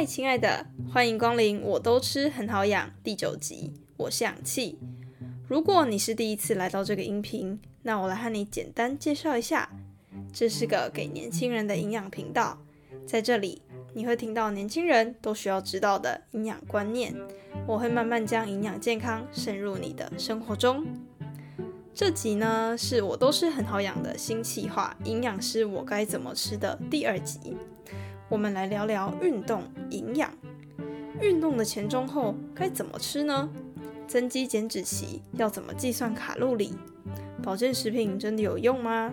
嗨，亲爱的，欢迎光临！我都吃很好养第九集，我是氧气。如果你是第一次来到这个音频，那我来和你简单介绍一下，这是个给年轻人的营养频道。在这里，你会听到年轻人都需要知道的营养观念。我会慢慢将营养健康渗入你的生活中。这集呢，是我都是很好养的新企划——营养师我该怎么吃的第二集。我们来聊聊运动营养。运动的前、中、后该怎么吃呢？增肌减脂期要怎么计算卡路里？保健食品真的有用吗？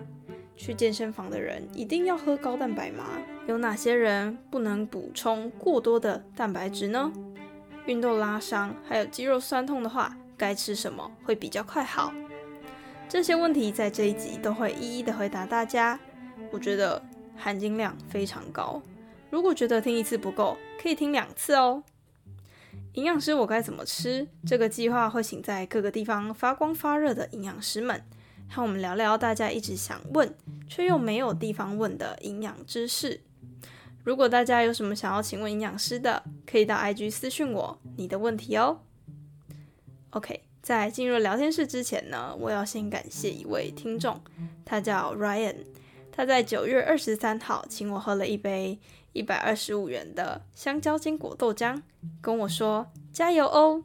去健身房的人一定要喝高蛋白吗？有哪些人不能补充过多的蛋白质呢？运动拉伤还有肌肉酸痛的话，该吃什么会比较快好？这些问题在这一集都会一一的回答大家。我觉得含金量非常高。如果觉得听一次不够，可以听两次哦。营养师，我该怎么吃？这个计划会请在各个地方发光发热的营养师们，和我们聊聊大家一直想问却又没有地方问的营养知识。如果大家有什么想要请问营养师的，可以到 IG 私讯我你的问题哦。OK，在进入聊天室之前呢，我要先感谢一位听众，他叫 Ryan，他在九月二十三号请我喝了一杯。一百二十五元的香蕉坚果豆浆，跟我说加油哦！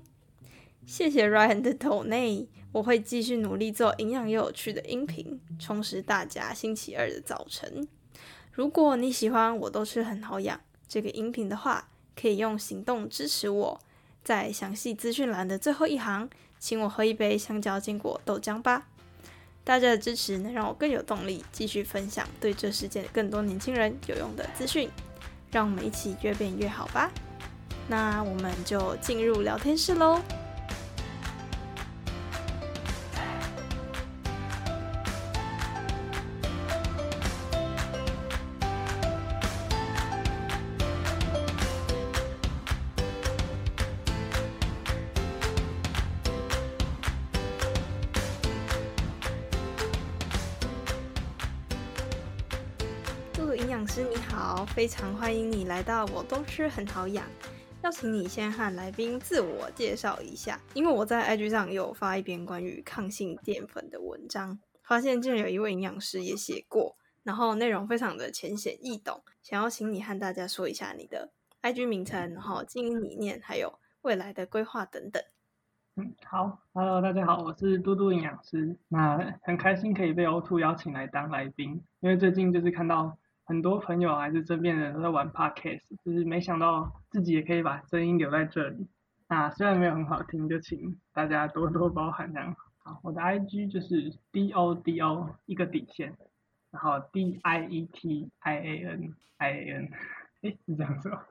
谢谢 Ryan 的投内，我会继续努力做营养又有趣的音频，充实大家星期二的早晨。如果你喜欢我都是很好养这个音频的话，可以用行动支持我，在详细资讯栏的最后一行，请我喝一杯香蕉坚果豆浆吧。大家的支持能让我更有动力继续分享对这世界更多年轻人有用的资讯。让我们一起越变越好吧！那我们就进入聊天室喽。非常欢迎你来到我都吃很好养。邀请你先和来宾自我介绍一下，因为我在 IG 上有发一篇关于抗性淀粉的文章，发现竟然有一位营养师也写过，然后内容非常的浅显易懂，想要请你和大家说一下你的 IG 名称，然后经营理念，还有未来的规划等等。嗯，好，Hello，大家好，我是嘟嘟营养师，那很开心可以被 O2 邀请来当来宾，因为最近就是看到。很多朋友还是这边人都在玩 podcast，就是没想到自己也可以把声音留在这里。那虽然没有很好听，就请大家多多包涵这样。好，我的 IG 就是 D O D O 一个底线，然后 D I E T I A N I A N，哎，是这样子吗？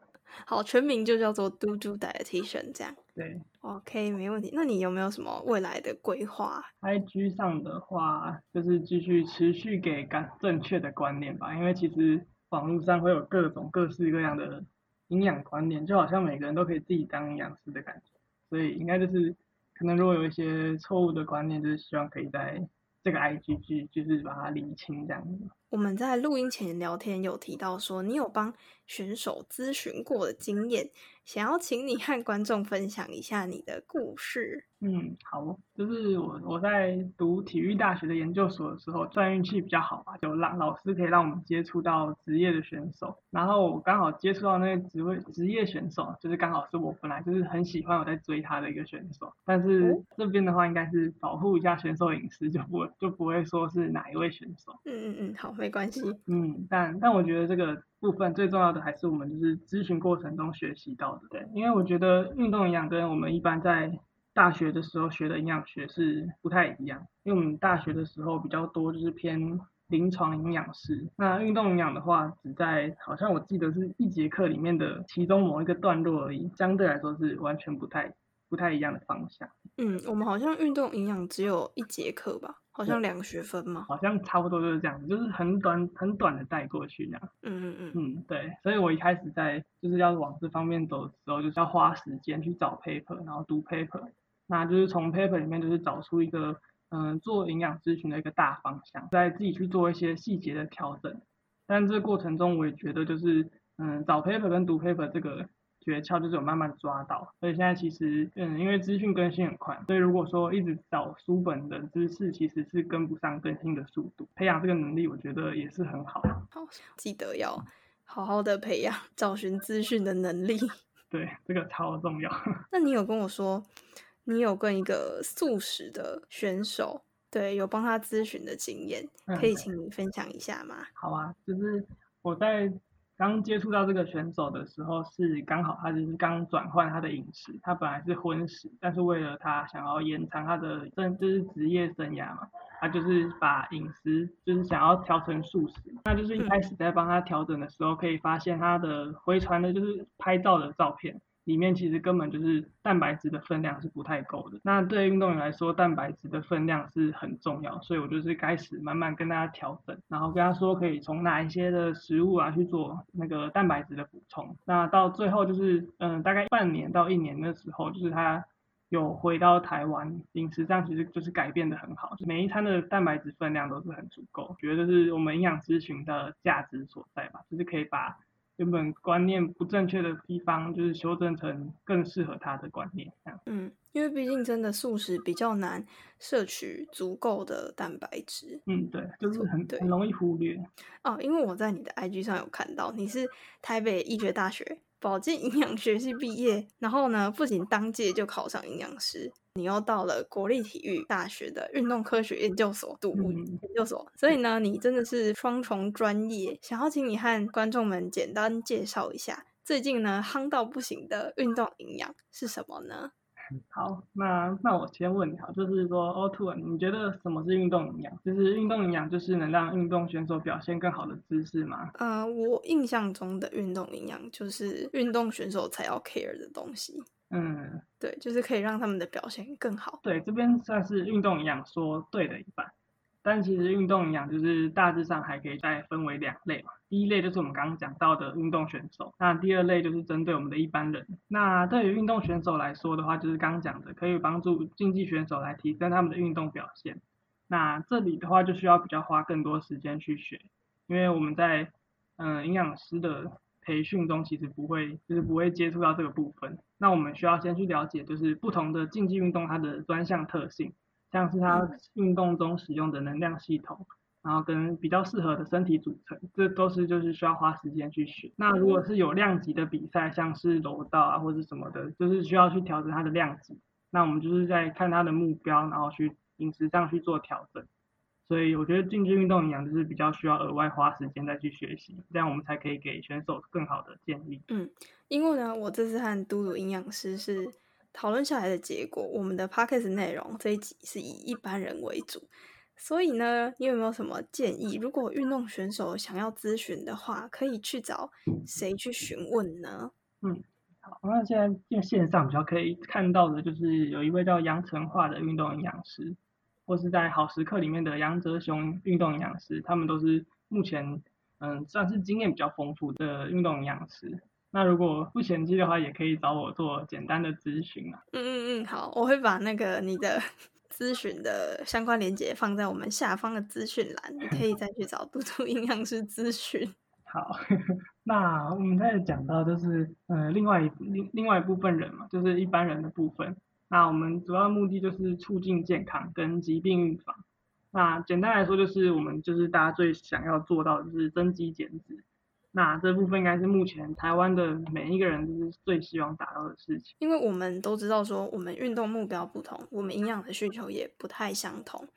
好，全名就叫做嘟嘟 dietitian 这样。对，OK，没问题。那你有没有什么未来的规划？IG 上的话，就是继续持续给感正确的观念吧。因为其实网络上会有各种各式各样的营养观念，就好像每个人都可以自己当营养师的感觉。所以应该就是可能如果有一些错误的观念，就是希望可以在这个 IG 去就是把它理清这样子。我们在录音前聊天有提到说，你有帮选手咨询过的经验。想要请你和观众分享一下你的故事。嗯，好，就是我我在读体育大学的研究所的时候，算运气比较好吧，就让老师可以让我们接触到职业的选手。然后我刚好接触到那个职位职业选手，就是刚好是我本来就是很喜欢我在追他的一个选手。但是这边的话，应该是保护一下选手隐私，就不就不会说是哪一位选手。嗯嗯嗯，好，没关系。嗯，但但我觉得这个。部分最重要的还是我们就是咨询过程中学习到的，对，因为我觉得运动营养跟我们一般在大学的时候学的营养学是不太一样，因为我们大学的时候比较多就是偏临床营养师，那运动营养的话只在好像我记得是一节课里面的其中某一个段落而已，相对来说是完全不太不太一样的方向。嗯，我们好像运动营养只有一节课吧。好像两个学分嘛？好像差不多就是这样子，就是很短很短的带过去那样。嗯嗯嗯。嗯，对，所以我一开始在就是要往这方面走的时候，就是要花时间去找 paper，然后读 paper，那就是从 paper 里面就是找出一个嗯做营养咨询的一个大方向，再自己去做一些细节的调整。但这个过程中我也觉得就是嗯找 paper 跟读 paper 这个诀窍，就是有慢慢抓到。所以现在其实，嗯，因为资讯更新很快，所以如果说一直找书本的知识，其实是跟不上更新的速度。培养这个能力，我觉得也是很好。好，记得要好好的培养找寻资讯的能力。对，这个超重要。那你有跟我说，你有跟一个素食的选手，对，有帮他咨询的经验，可以请你分享一下吗？好啊，就是我在。刚接触到这个选手的时候，是刚好他就是刚转换他的饮食，他本来是荤食，但是为了他想要延长他的正就是职业生涯嘛，他就是把饮食就是想要调成素食，那就是一开始在帮他调整的时候，可以发现他的回传的就是拍照的照片。里面其实根本就是蛋白质的分量是不太够的。那对运动员来说，蛋白质的分量是很重要，所以我就是开始慢慢跟大家调整，然后跟他说可以从哪一些的食物啊去做那个蛋白质的补充。那到最后就是，嗯，大概半年到一年的时候，就是他有回到台湾，饮食上其实就是改变的很好，每一餐的蛋白质分量都是很足够。觉得是我们营养咨询的价值所在吧，就是可以把。原本观念不正确的地方，就是修正成更适合他的观念。嗯，因为毕竟真的素食比较难摄取足够的蛋白质。嗯，对，就是很很容易忽略。哦，因为我在你的 IG 上有看到，你是台北医学大学保健营养学系毕业，然后呢，不仅当届就考上营养师。你又到了国立体育大学的运动科学研究所读研究所，所以呢，你真的是双重专业。想要请你和观众们简单介绍一下，最近呢夯到不行的运动营养是什么呢？好，那那我先问你，好，就是说 o t o 你觉得什么是运动营养？就是运动营养就是能让运动选手表现更好的知识吗？呃，我印象中的运动营养就是运动选手才要 care 的东西。嗯，对，就是可以让他们的表现更好。对，这边算是运动营养说对的一半，但其实运动营养就是大致上还可以再分为两类嘛。第一类就是我们刚刚讲到的运动选手，那第二类就是针对我们的一般人。那对于运动选手来说的话，就是刚刚讲的可以帮助竞技选手来提升他们的运动表现。那这里的话就需要比较花更多时间去学，因为我们在嗯营养师的。培训中其实不会，就是不会接触到这个部分。那我们需要先去了解，就是不同的竞技运动它的专项特性，像是它运动中使用的能量系统，然后跟比较适合的身体组成，这都是就是需要花时间去学。那如果是有量级的比赛，像是柔道啊或者什么的，就是需要去调整它的量级。那我们就是在看它的目标，然后去饮食上去做调整。所以我觉得竞技运动营养就是比较需要额外花时间再去学习，这样我们才可以给选手更好的建议。嗯，因为呢，我这次和嘟嘟营养师是讨论下来的结果，我们的 podcast 内容这一集是以一般人为主，所以呢，你有没有什么建议？如果运动选手想要咨询的话，可以去找谁去询问呢？嗯，好，那现在在线上比较可以看到的就是有一位叫杨成化的运动营养师。或是在好时刻里面的杨哲雄运动营养师，他们都是目前嗯算是经验比较丰富的运动营养师。那如果不嫌弃的话，也可以找我做简单的咨询啊。嗯嗯嗯，好，我会把那个你的咨询的相关链接放在我们下方的资讯栏，你可以再去找嘟嘟营养师咨询。好，那我们再讲到就是呃另外一另另外一部分人嘛，就是一般人的部分。那我们主要目的就是促进健康跟疾病预防。那简单来说，就是我们就是大家最想要做到的就是增肌减脂。那这部分应该是目前台湾的每一个人就是最希望达到的事情。因为我们都知道说，我们运动目标不同，我们营养的需求也不太相同。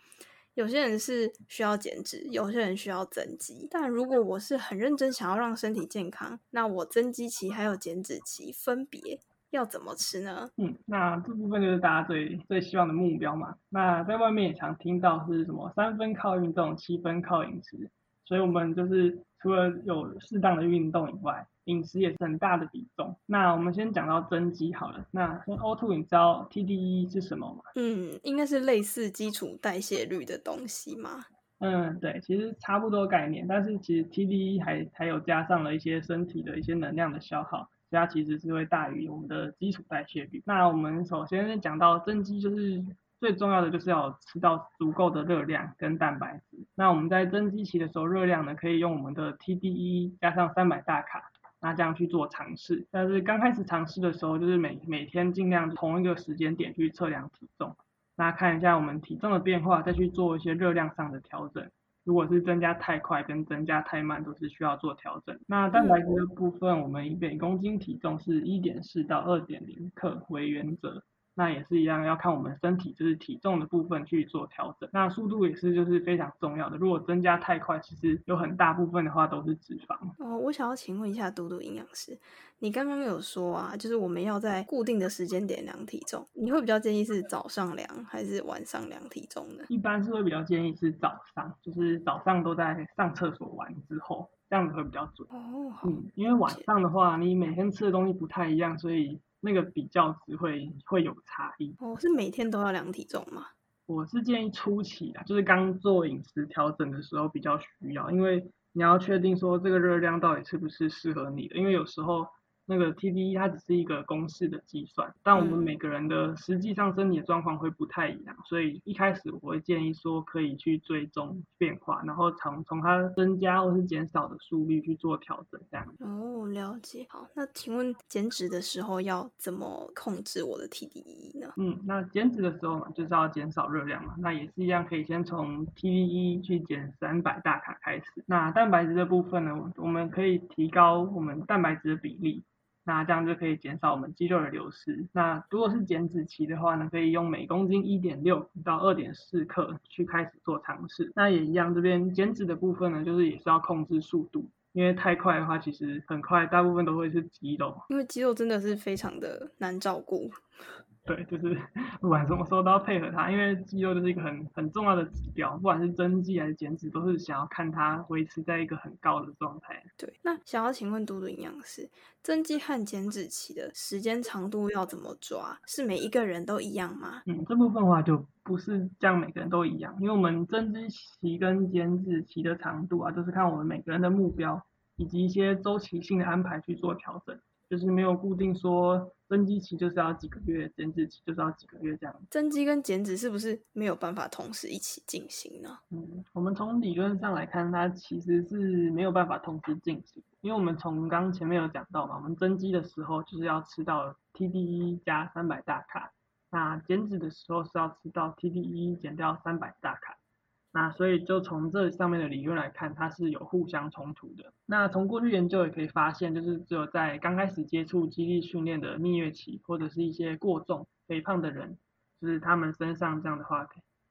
有些人是需要减脂，有些人需要增肌。但如果我是很认真想要让身体健康，那我增肌期还有减脂期分别。要怎么吃呢？嗯，那这部分就是大家最最希望的目标嘛。那在外面也常听到是什么三分靠运动，七分靠饮食。所以我们就是除了有适当的运动以外，饮食也是很大的比重。那我们先讲到增肌好了。那 O2，你知道 TDE 是什么吗？嗯，应该是类似基础代谢率的东西吗？嗯，对，其实差不多概念，但是其实 TDE 还还有加上了一些身体的一些能量的消耗。它其实是会大于我们的基础代谢率。那我们首先讲到增肌，就是最重要的就是要吃到足够的热量跟蛋白质。那我们在增肌期的时候，热量呢可以用我们的 TDE 加上三百大卡，那这样去做尝试。但是刚开始尝试的时候，就是每每天尽量同一个时间点去测量体重，那看一下我们体重的变化，再去做一些热量上的调整。如果是增加太快跟增加太慢，都是需要做调整。那蛋白质的部分，我们以每公斤体重是一点四到二点零克为原则。那也是一样，要看我们身体就是体重的部分去做调整。那速度也是就是非常重要的。如果增加太快，其实有很大部分的话都是脂肪。哦，我想要请问一下嘟嘟营养师，你刚刚有说啊，就是我们要在固定的时间点量体重，你会比较建议是早上量还是晚上量体重呢？一般是会比较建议是早上，就是早上都在上厕所完之后，这样子会比较准。哦，嗯，因为晚上的话，你每天吃的东西不太一样，所以。那个比较值会会有差异哦，是每天都要量体重吗？我是建议初期啊，就是刚做饮食调整的时候比较需要，因为你要确定说这个热量到底是不是适合你的，因为有时候。那个 TDE 它只是一个公式的计算，但我们每个人的实际上身体的状况会不太一样，所以一开始我会建议说可以去追踪变化，然后从从它增加或是减少的速率去做调整，这样。哦，了解。好，那请问减脂的时候要怎么控制我的 TDE 呢？嗯，那减脂的时候嘛，就是要减少热量嘛，那也是一样，可以先从 TDE 去减三百大卡开始。那蛋白质的部分呢，我们可以提高我们蛋白质的比例。那这样就可以减少我们肌肉的流失。那如果是减脂期的话呢，可以用每公斤一点六到二点四克去开始做尝试。那也一样，这边减脂的部分呢，就是也是要控制速度，因为太快的话，其实很快大部分都会是肌肉。因为肌肉真的是非常的难照顾。对，就是 不管什么时候都要配合它，因为肌肉就是一个很很重要的指标，不管是增肌还是减脂，都是想要看它维持在一个很高的状态。对，那想要请问嘟嘟营养师，增肌和减脂期的时间长度要怎么抓？是每一个人都一样吗？嗯，这部分的话就不是这样，每个人都一样，因为我们增肌期跟减脂期的长度啊，就是看我们每个人的目标以及一些周期性的安排去做调整。就是没有固定说增肌期就是要几个月，减脂期就是要几个月这样。增肌跟减脂是不是没有办法同时一起进行呢？嗯，我们从理论上来看，它其实是没有办法同时进行，因为我们从刚前面有讲到嘛，我们增肌的时候就是要吃到 TDE 加三百大卡，那减脂的时候是要吃到 TDE 减掉三百大卡。那所以就从这上面的理论来看，它是有互相冲突的。那从过去研究也可以发现，就是只有在刚开始接触肌力训练的蜜月期，或者是一些过重、肥胖的人，就是他们身上这样的话，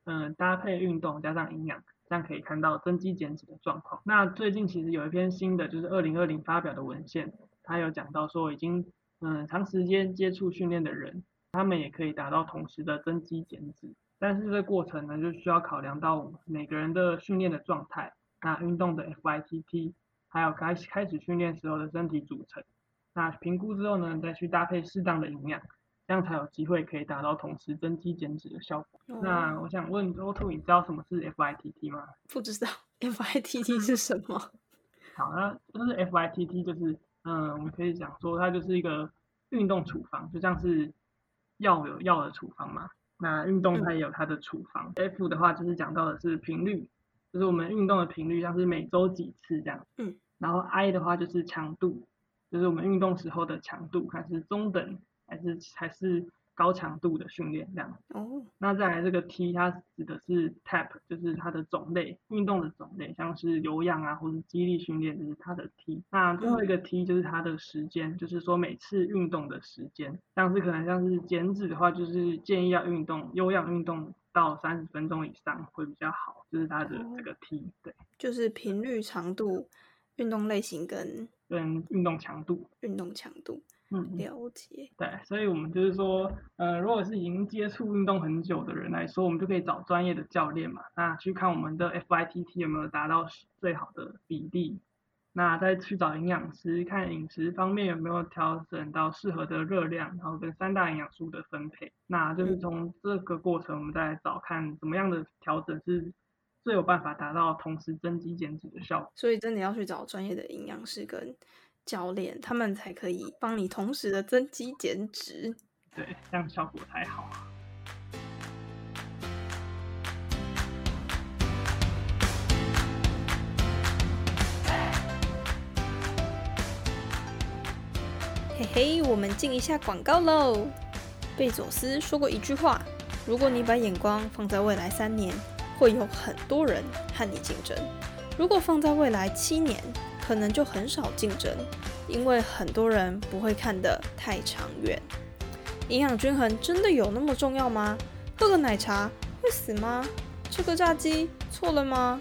嗯，搭配运动加上营养，这样可以看到增肌减脂的状况。那最近其实有一篇新的，就是二零二零发表的文献，它有讲到说，已经嗯长时间接触训练的人，他们也可以达到同时的增肌减脂。但是这过程呢，就需要考量到每个人的训练的状态，那运动的 FITT，还有开开始训练时候的身体组成，那评估之后呢，再去搭配适当的营养，这样才有机会可以达到同时增肌减脂的效果。那我想问 o t 你知道什么是 FITT 吗？不知道，FITT 是什么？好，那就是 FITT 就是，嗯，我们可以讲说它就是一个运动处方，就像是药有药的处方嘛。那运动它也有它的处方，F 的话就是讲到的是频率，就是我们运动的频率，像是每周几次这样。嗯。然后 I 的话就是强度，就是我们运动时候的强度，看是中等还是还是。高强度的训练这样哦，那再来这个 T 它指的是 Tap，就是它的种类，运动的种类，像是有氧啊或是肌力训练，就是它的 T。那最后一个 T 就是它的时间，就是说每次运动的时间，像是可能像是减脂的话，就是建议要运动有氧运动到三十分钟以上会比较好，就是它的这个 T。对，就是频率、长度、运动类型跟跟运动强度，运动强度。嗯，了解。对，所以我们就是说，呃，如果是已经接触运动很久的人来说，我们就可以找专业的教练嘛，那去看我们的 FITT 有没有达到最好的比例，那再去找营养师看饮食方面有没有调整到适合的热量，然后跟三大营养素的分配，那就是从这个过程，我们再来找看怎么样的调整是最有办法达到同时增肌减脂的效果。所以真的要去找专业的营养师跟。教练，他们才可以帮你同时的增肌减脂，对，这样效果才好。嘿，我们进一下广告喽。贝佐斯说过一句话：如果你把眼光放在未来三年，会有很多人和你竞争；如果放在未来七年，可能就很少竞争，因为很多人不会看得太长远。营养均衡真的有那么重要吗？喝个奶茶会死吗？吃个炸鸡错了吗？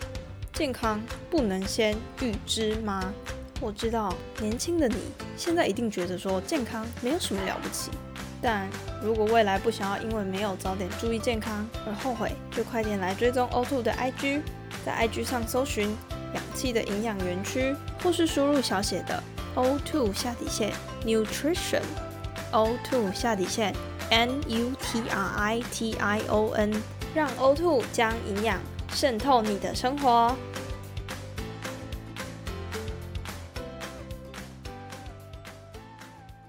健康不能先预知吗？我知道年轻的你现在一定觉得说健康没有什么了不起，但如果未来不想要因为没有早点注意健康而后悔，就快点来追踪 O2 的 IG，在 IG 上搜寻氧气的营养园区，或是输入小写的 O2 下底线 Nutrition，O2 下底线 N U T R I T I O N，让 O2 将营养渗透你的生活。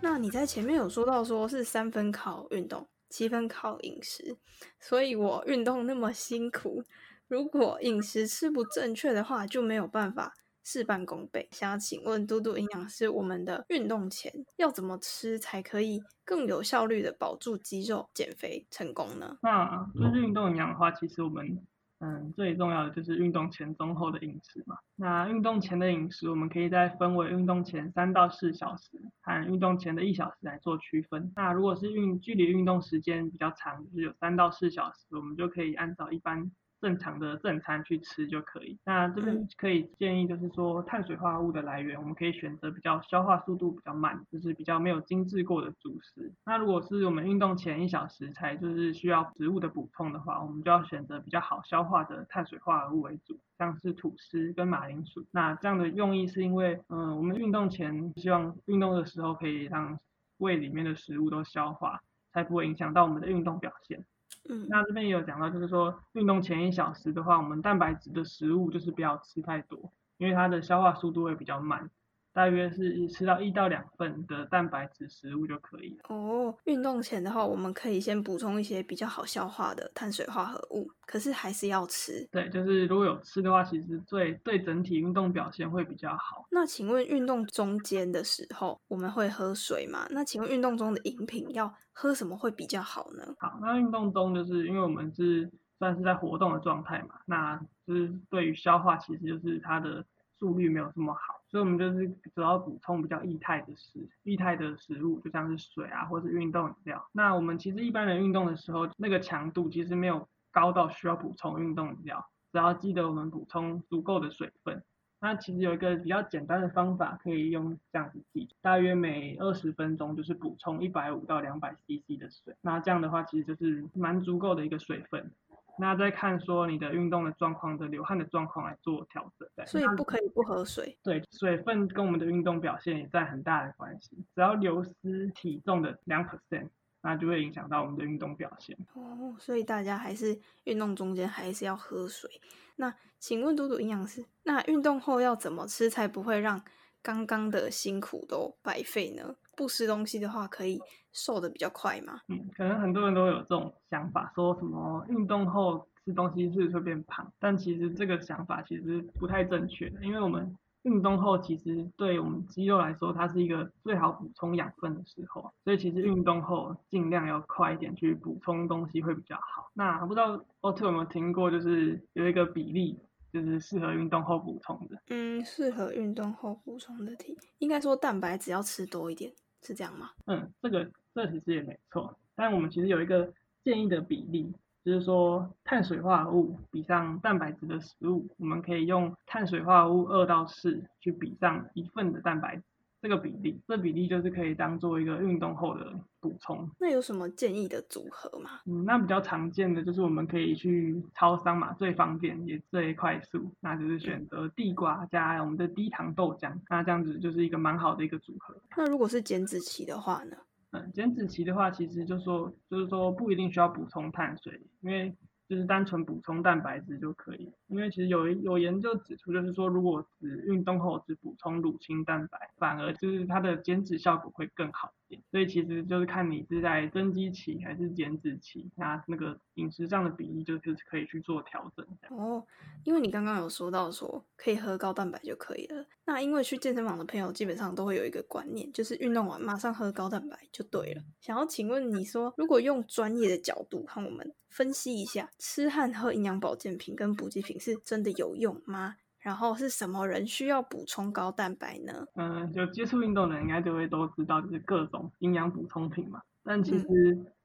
那你在前面有说到说是三分靠运动，七分靠饮食，所以我运动那么辛苦，如果饮食吃不正确的话，就没有办法事半功倍。想要请问嘟嘟营养师，我们的运动前要怎么吃才可以更有效率的保住肌肉、减肥成功呢？那就是运动营养的话，其实我们。嗯，最重要的就是运动前、中、后的饮食嘛。那运动前的饮食，我们可以再分为运动前三到四小时和运动前的一小时来做区分。那如果是运距离运动时间比较长，就是有三到四小时，我们就可以按照一般。正常的正餐去吃就可以。那这边可以建议，就是说碳水化合物的来源，我们可以选择比较消化速度比较慢，就是比较没有精致过的主食。那如果是我们运动前一小时才就是需要食物的补充的话，我们就要选择比较好消化的碳水化合物为主，像是吐司跟马铃薯。那这样的用意是因为，嗯，我们运动前希望运动的时候可以让胃里面的食物都消化，才不会影响到我们的运动表现。嗯，那这边也有讲到，就是说运动前一小时的话，我们蛋白质的食物就是不要吃太多，因为它的消化速度会比较慢。大约是吃到一到两份的蛋白质食物就可以了。哦，运动前的话，我们可以先补充一些比较好消化的碳水化合物，可是还是要吃。对，就是如果有吃的话，其实对对整体运动表现会比较好。那请问运动中间的时候，我们会喝水吗？那请问运动中的饮品要喝什么会比较好呢？好，那运动中就是因为我们是算是在活动的状态嘛，那就是对于消化，其实就是它的。速率没有这么好，所以我们就是主要补充比较液态的食液态的食物，就像是水啊，或是运动饮料。那我们其实一般人运动的时候，那个强度其实没有高到需要补充运动饮料，只要记得我们补充足够的水分。那其实有一个比较简单的方法可以用这样子记，大约每二十分钟就是补充一百五到两百 CC 的水。那这样的话其实就是蛮足够的一个水分。那再看说你的运动的状况的流汗的状况来做调整，所以不可以不喝水。对，水分跟我们的运动表现也在很大的关系。只要流失体重的两 percent，那就会影响到我们的运动表现。哦，所以大家还是运动中间还是要喝水。那请问嘟嘟营养师，那运动后要怎么吃才不会让刚刚的辛苦都白费呢？不吃东西的话，可以瘦的比较快吗？嗯，可能很多人都有这种想法，说什么运动后吃东西是会变胖，但其实这个想法其实不太正确的，因为我们运动后其实对我们肌肉来说，它是一个最好补充养分的时候，所以其实运动后尽量要快一点去补充东西会比较好。那不知道 Otto 有没有听过，就是有一个比例。就是适合运动后补充的。嗯，适合运动后补充的体，应该说蛋白质要吃多一点，是这样吗？嗯，这个这其实也没错。但我们其实有一个建议的比例，就是说碳水化合物比上蛋白质的食物，我们可以用碳水化合物二到四去比上一份的蛋白质。这个比例，这比例就是可以当做一个运动后的补充。那有什么建议的组合吗？嗯，那比较常见的就是我们可以去超商嘛，最方便也最快速，那就是选择地瓜加我们的低糖豆浆，那这样子就是一个蛮好的一个组合。那如果是减脂期的话呢？嗯，减脂期的话，其实就说就是说不一定需要补充碳水，因为。就是单纯补充蛋白质就可以，因为其实有有研究指出，就是说如果只运动后只补充乳清蛋白，反而就是它的减脂效果会更好一。点，所以其实就是看你是在增肌期还是减脂期，那那个饮食上的比例就是可以去做调整。哦，因为你刚刚有说到说可以喝高蛋白就可以了，那因为去健身房的朋友基本上都会有一个观念，就是运动完马上喝高蛋白就对了。想要请问你说，如果用专业的角度和我们分析一下，吃和喝营养保健品跟补给品是真的有用吗？然后是什么人需要补充高蛋白呢？嗯，就接触运动的人应该就会都知道，就是各种营养补充品嘛。但其实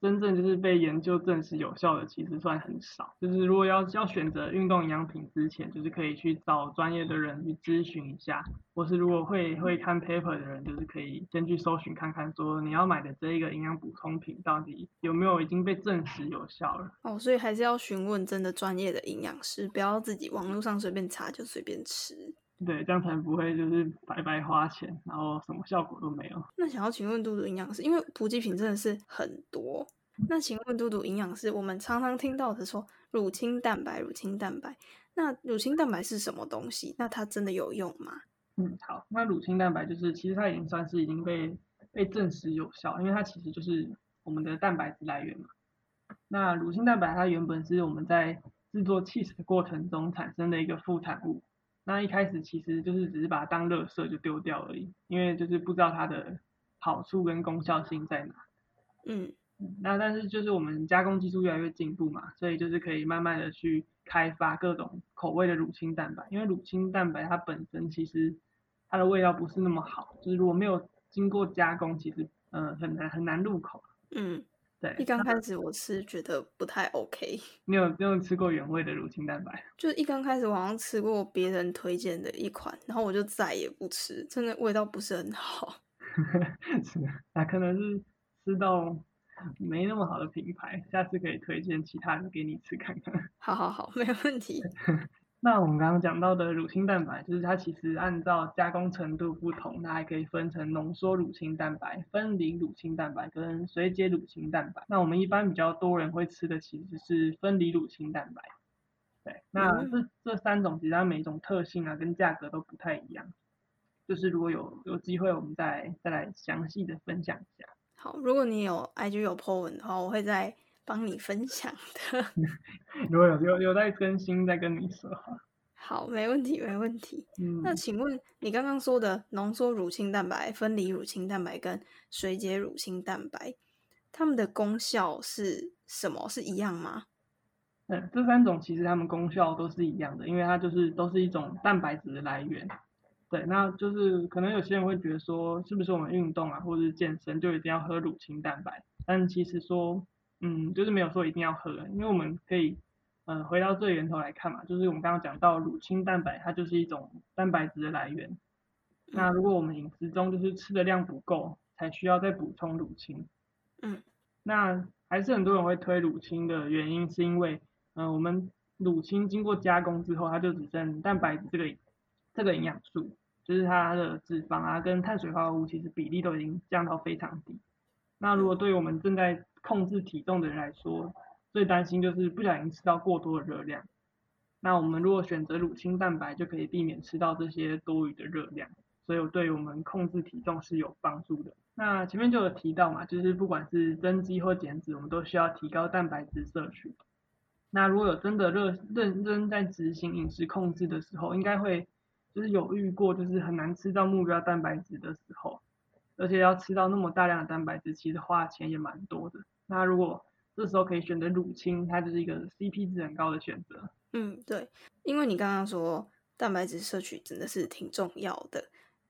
真正就是被研究证实有效的，其实算很少。就是如果要要选择运动营养品之前，就是可以去找专业的人去咨询一下，或是如果会会看 paper 的人，就是可以先去搜寻看看，说你要买的这一个营养补充品到底有没有已经被证实有效了。哦，所以还是要询问真的专业的营养师，不要自己网络上随便查就随便吃。对，这样才不会就是白白花钱，然后什么效果都没有。那想要请问嘟嘟营养师，因为补给品真的是很多，那请问嘟嘟营养师，我们常常听到的说乳清蛋白，乳清蛋白，那乳清蛋白是什么东西？那它真的有用吗？嗯，好，那乳清蛋白就是其实它已经算是已经被被证实有效，因为它其实就是我们的蛋白质来源嘛。那乳清蛋白它原本是我们在制作 cheese 的过程中产生的一个副产物。那一开始其实就是只是把它当垃圾就丢掉而已，因为就是不知道它的好处跟功效性在哪。嗯，那但是就是我们加工技术越来越进步嘛，所以就是可以慢慢的去开发各种口味的乳清蛋白，因为乳清蛋白它本身其实它的味道不是那么好，就是如果没有经过加工，其实嗯很难很难入口。嗯。对，一刚开始我吃觉得不太 OK。你有没有吃过原味的乳清蛋白？就是一刚开始我好像吃过别人推荐的一款，然后我就再也不吃，真的味道不是很好。是，那可能是吃到没那么好的品牌，下次可以推荐其他的给你吃看看。好好好，没问题。那我们刚刚讲到的乳清蛋白，就是它其实按照加工程度不同，它还可以分成浓缩乳清蛋白、分离乳清蛋白跟水解乳清蛋白。那我们一般比较多人会吃的其实是分离乳清蛋白。对，那这这三种其实它每种特性啊跟价格都不太一样。就是如果有有机会，我们再再来详细的分享一下。好，如果你有 IG 有 po 文的话，我会在。帮你分享的，如果有有有在更新，再跟你说。好，没问题，没问题。嗯那请问你刚刚说的浓缩乳清蛋白、分离乳清蛋白跟水解乳清蛋白，它们的功效是什么？是一样吗？嗯，这三种其实它们功效都是一样的，因为它就是都是一种蛋白质的来源。对，那就是可能有些人会觉得说，是不是我们运动啊，或者是健身就一定要喝乳清蛋白？但其实说。嗯，就是没有说一定要喝，因为我们可以，嗯，回到最源头来看嘛，就是我们刚刚讲到乳清蛋白，它就是一种蛋白质的来源。那如果我们饮食中就是吃的量不够，才需要再补充乳清。嗯，那还是很多人会推乳清的原因，是因为，嗯，我们乳清经过加工之后，它就只剩蛋白质这个这个营养素，就是它的脂肪啊跟碳水化合物其实比例都已经降到非常低。那如果对于我们正在控制体重的人来说，最担心就是不小心吃到过多的热量。那我们如果选择乳清蛋白，就可以避免吃到这些多余的热量，所以对于我们控制体重是有帮助的。那前面就有提到嘛，就是不管是增肌或减脂，我们都需要提高蛋白质摄取。那如果有真的热认真在执行饮食控制的时候，应该会就是有遇过就是很难吃到目标蛋白质的时候。而且要吃到那么大量的蛋白质，其实花钱也蛮多的。那如果这时候可以选择乳清，它就是一个 CP 值很高的选择。嗯，对，因为你刚刚说蛋白质摄取真的是挺重要的。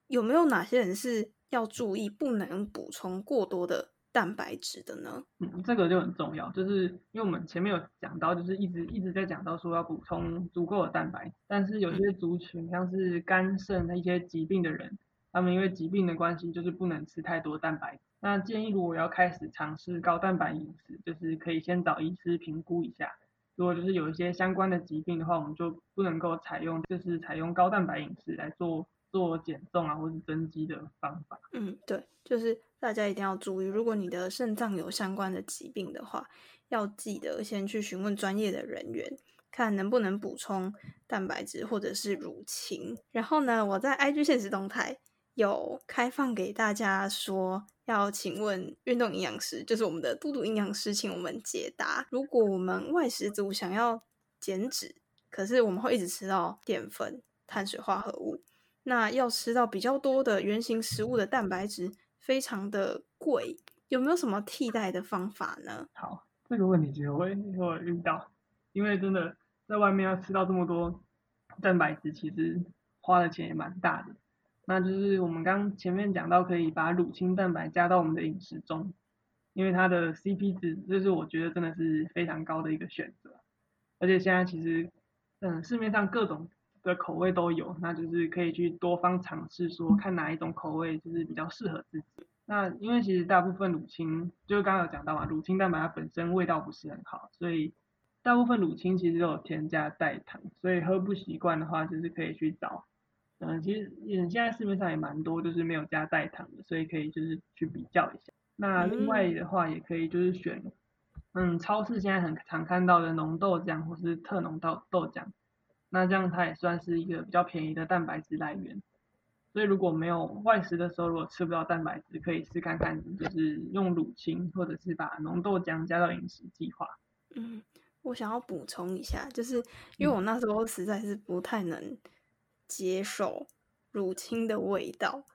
有没有哪些人是要注意不能补充过多的蛋白质的呢？嗯，这个就很重要，就是因为我们前面有讲到，就是一直一直在讲到说要补充足够的蛋白，但是有些族群像是肝肾的一些疾病的人。他们因为疾病的关系，就是不能吃太多蛋白。那建议如果要开始尝试高蛋白饮食，就是可以先找医师评估一下。如果就是有一些相关的疾病的话，我们就不能够采用，就是采用高蛋白饮食来做做减重啊，或是增肌的方法。嗯，对，就是大家一定要注意，如果你的肾脏有相关的疾病的话，要记得先去询问专业的人员，看能不能补充蛋白质或者是乳清。然后呢，我在 IG 现实动态。有开放给大家说要请问运动营养师，就是我们的嘟嘟营养师，请我们解答：如果我们外食族想要减脂，可是我们会一直吃到淀粉、碳水化合物，那要吃到比较多的原型食物的蛋白质，非常的贵，有没有什么替代的方法呢？好，这个问题其实我也我遇到，因为真的在外面要吃到这么多蛋白质，其实花的钱也蛮大的。那就是我们刚前面讲到，可以把乳清蛋白加到我们的饮食中，因为它的 CP 值，就是我觉得真的是非常高的一个选择。而且现在其实，嗯，市面上各种的口味都有，那就是可以去多方尝试，说看哪一种口味就是比较适合自己。那因为其实大部分乳清，就刚刚有讲到嘛，乳清蛋白它本身味道不是很好，所以大部分乳清其实都有添加代糖，所以喝不习惯的话，就是可以去找。嗯，其实现在市面上也蛮多，就是没有加代糖的，所以可以就是去比较一下。那另外的话，也可以就是选，嗯，超市现在很常看到的浓豆浆或是特浓豆豆浆，那这样它也算是一个比较便宜的蛋白质来源。所以如果没有外食的时候，如果吃不到蛋白质，可以试看看，就是用乳清或者是把浓豆浆加到饮食计划。嗯，我想要补充一下，就是因为我那时候实在是不太能。接受乳清的味道，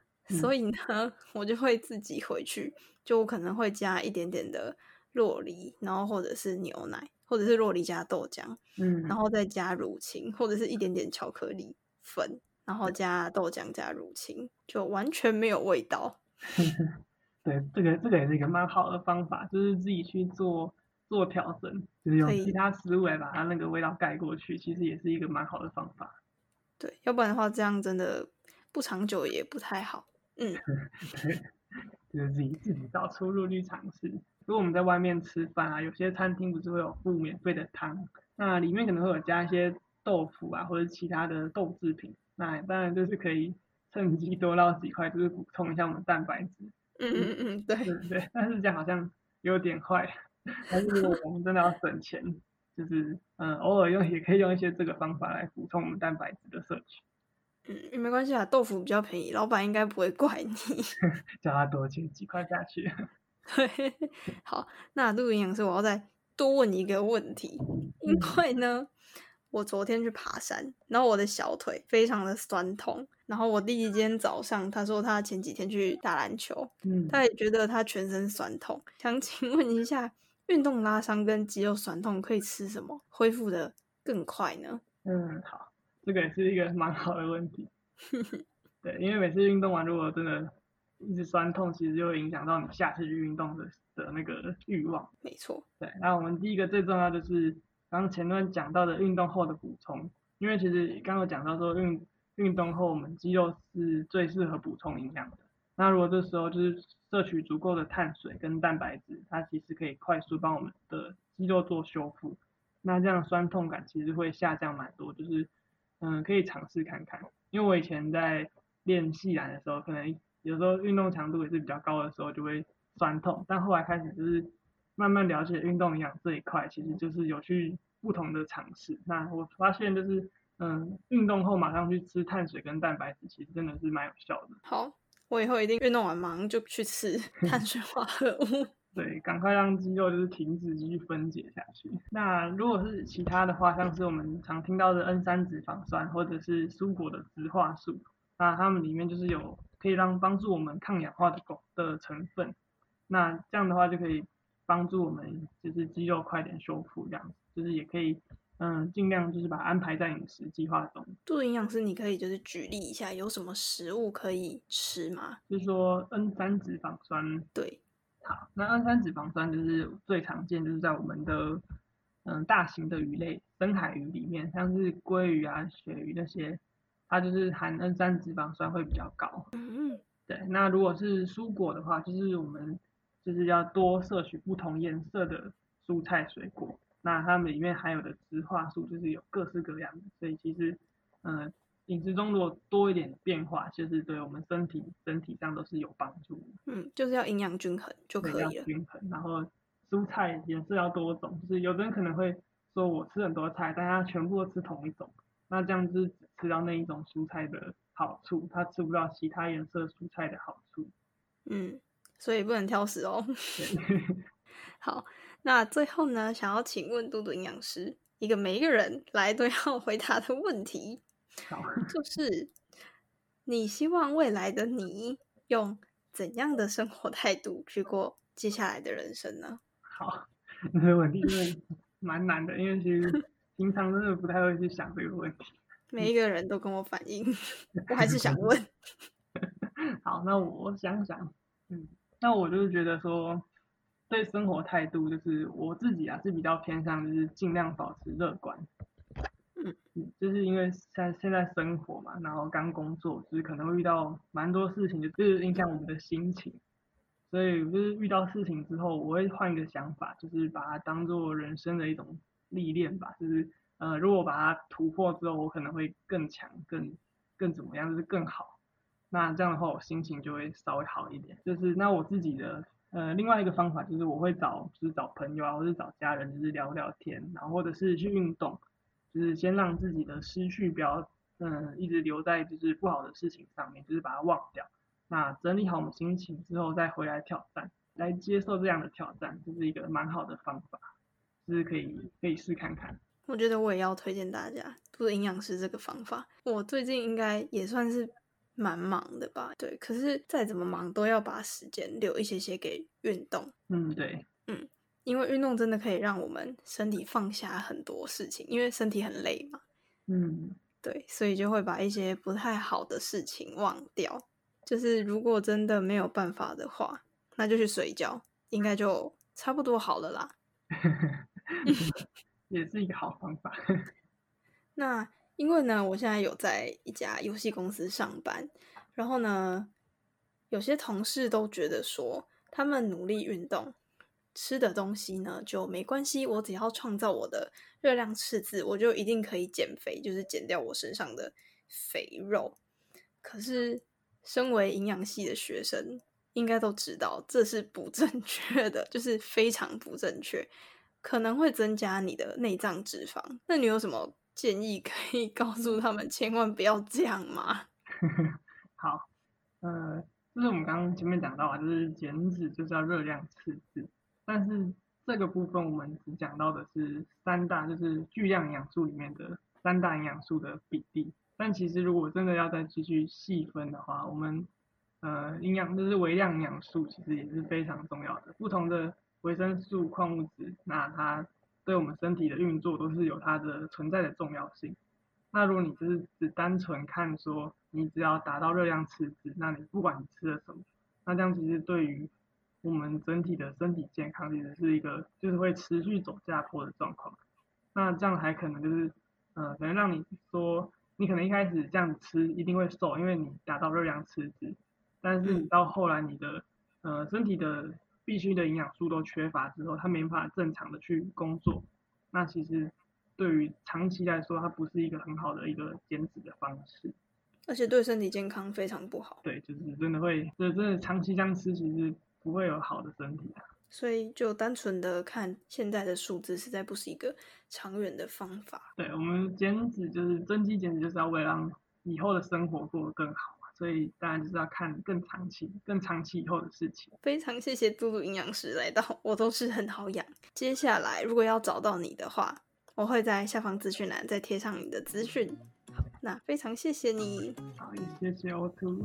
所以呢，我就会自己回去，就我可能会加一点点的洛梨，然后或者是牛奶，或者是洛梨加豆浆，嗯，然后再加乳清，或者是一点点巧克力粉，然后加豆浆加乳清，就完全没有味道。对，这个这个也是一个蛮好的方法，就是自己去做做调整，就是用其他食物来把它那个味道盖过去，其实也是一个蛮好的方法。对，要不然的话，这样真的不长久也不太好。嗯，对，就是自己自己找出路去尝试。如果我们在外面吃饭啊，有些餐厅不是会有附免费的汤，那里面可能会有加一些豆腐啊，或者其他的豆制品。那当然就是可以趁机多捞几块，就是补充一下我们蛋白质。嗯嗯嗯，对对对。但是这样好像有点坏，还是我们真的要省钱。就是嗯，偶尔用也可以用一些这个方法来补充我们蛋白质的摄取。嗯，没关系啊，豆腐比较便宜，老板应该不会怪你。叫他多切几块下去。对，好，那陆营养师，我要再多问一个问题，因为呢，我昨天去爬山，然后我的小腿非常的酸痛，然后我弟弟今天早上他说他前几天去打篮球，嗯，他也觉得他全身酸痛，想请问一下。运动拉伤跟肌肉酸痛可以吃什么恢复的更快呢？嗯，好，这个也是一个蛮好的问题。对，因为每次运动完，如果真的一直酸痛，其实就会影响到你下次去运动的的那个欲望。没错。对，那我们第一个最重要就是刚前段讲到的运动后的补充，因为其实刚刚讲到说运运动后我们肌肉是最适合补充营养的。那如果这时候就是摄取足够的碳水跟蛋白质，它其实可以快速帮我们的肌肉做修复，那这样酸痛感其实会下降蛮多，就是嗯可以尝试看看。因为我以前在练细篮的时候，可能有时候运动强度也是比较高的时候就会酸痛，但后来开始就是慢慢了解运动营养这一块，其实就是有去不同的尝试。那我发现就是嗯运动后马上去吃碳水跟蛋白质，其实真的是蛮有效的。好。我以后一定运动完马上就去吃 碳水化合物。对，赶快让肌肉就是停止继续分解下去。那如果是其他的话，像是我们常听到的 N 三脂肪酸或者是蔬果的植化素，那它们里面就是有可以让帮助我们抗氧化的功的成分。那这样的话就可以帮助我们就是肌肉快点修复，这样子就是也可以。嗯，尽量就是把它安排在饮食计划中。做营养师，你可以就是举例一下，有什么食物可以吃吗？就是说 N 三脂肪酸。对，好，那 N 三脂肪酸就是最常见，就是在我们的嗯大型的鱼类深海鱼里面，像是鲑鱼啊、鳕鱼那些，它就是含 N 三脂肪酸会比较高。嗯，对。那如果是蔬果的话，就是我们就是要多摄取不同颜色的蔬菜水果。那它们里面含有的植化素就是有各式各样的，所以其实，嗯，饮食中如果多一点变化，就是对我们身体整体上都是有帮助。嗯，就是要营养均衡就可以了。均衡，然后蔬菜颜色要多种，就是有的人可能会说我吃很多菜，但他全部都吃同一种，那这样子只吃到那一种蔬菜的好处，他吃不到其他颜色蔬菜的好处。嗯。所以不能挑食哦。好，那最后呢，想要请问嘟嘟营养师一个每一个人来都要 回答的问题，好，就是你希望未来的你用怎样的生活态度去过接下来的人生呢？好，这个问题真的蛮难的，因为其实平常真的不太会去想这个问题。每一个人都跟我反映，我还是想问。好，那我想想，嗯，那我就是觉得说，对生活态度，就是我自己啊是比较偏向，就是尽量保持乐观。嗯嗯，就是因为现现在生活嘛，然后刚工作，就是可能会遇到蛮多事情，就是影响我们的心情。所以就是遇到事情之后，我会换一个想法，就是把它当做人生的一种历练吧。就是呃，如果把它突破之后，我可能会更强、更更怎么样，就是更好。那这样的话，我心情就会稍微好一点。就是那我自己的呃另外一个方法，就是我会找就是找朋友啊，或者找家人，就是聊聊天，然后或者是去运动，就是先让自己的思绪不要嗯一直留在就是不好的事情上面，就是把它忘掉。那整理好我们心情之后，再回来挑战，来接受这样的挑战，这是一个蛮好的方法，就是可以可以试看看。我觉得我也要推荐大家做营养师这个方法。我最近应该也算是蛮忙的吧，对，可是再怎么忙都要把时间留一些些给运动，嗯，对，嗯因为运动真的可以让我们身体放下很多事情，因为身体很累嘛，嗯，对，所以就会把一些不太好的事情忘掉。就是如果真的没有办法的话，那就去睡觉，应该就差不多好了啦。也是一个好方法。那因为呢，我现在有在一家游戏公司上班，然后呢，有些同事都觉得说，他们努力运动，吃的东西呢就没关系，我只要创造我的热量赤字，我就一定可以减肥，就是减掉我身上的肥肉。可是，身为营养系的学生，应该都知道这是不正确的，就是非常不正确。可能会增加你的内脏脂肪。那你有什么建议可以告诉他们，千万不要这样吗？好，呃，就是我们刚刚前面讲到啊，就是减脂就是要热量赤字，但是这个部分我们只讲到的是三大，就是巨量营养素里面的三大营养素的比例。但其实如果真的要再继续细分的话，我们呃营养就是微量营养素其实也是非常重要的，不同的。维生素、矿物质，那它对我们身体的运作都是有它的存在的重要性。那如果你只是只单纯看说，你只要达到热量赤字，那你不管你吃了什么，那这样其实对于我们整体的身体健康，其实是一个就是会持续走下坡的状况。那这样还可能就是，呃，可能让你说，你可能一开始这样吃一定会瘦，因为你达到热量赤字，但是你到后来你的呃身体的必须的营养素都缺乏之后，他没办法正常的去工作。那其实对于长期来说，它不是一个很好的一个减脂的方式，而且对身体健康非常不好。对，就是真的会，就真的长期这样吃，其实不会有好的身体啊。所以就单纯的看现在的数字，实在不是一个长远的方法。对我们减脂就是增肌减脂，就是要为了让以后的生活过得更好。所以当然就是要看更长期、更长期以后的事情。非常谢谢嘟嘟营养师来到，我都是很好养。接下来如果要找到你的话，我会在下方资讯栏再贴上你的资讯。好，那非常谢谢你。好，也谢谢 O Two。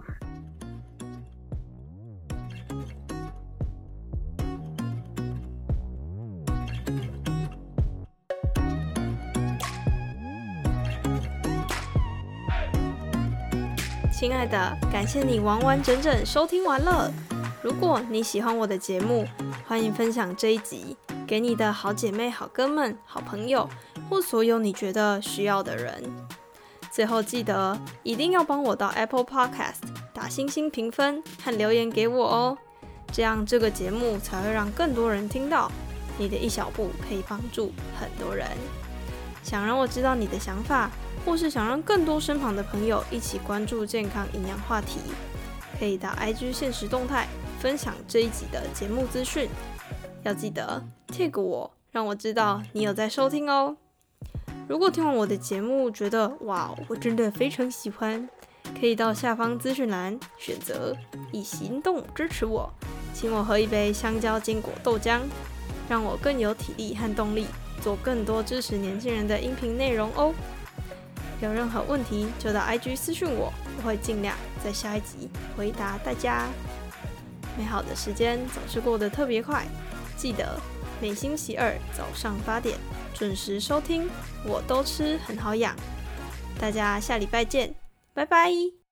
亲爱的，感谢你完完整整收听完了。如果你喜欢我的节目，欢迎分享这一集给你的好姐妹、好哥们、好朋友，或所有你觉得需要的人。最后记得一定要帮我到 Apple Podcast 打星星评分和留言给我哦，这样这个节目才会让更多人听到。你的一小步可以帮助很多人。想让我知道你的想法。或是想让更多身旁的朋友一起关注健康营养话题，可以到 IG 现实动态分享这一集的节目资讯。要记得 tag 我，让我知道你有在收听哦。如果听完我的节目觉得哇，我真的非常喜欢，可以到下方资讯栏选择以行动支持我，请我喝一杯香蕉坚果豆浆，让我更有体力和动力做更多支持年轻人的音频内容哦。有任何问题就到 IG 私讯我，我会尽量在下一集回答大家。美好的时间总是过得特别快，记得每星期二早上八点准时收听，我都吃很好养。大家下礼拜见，拜拜。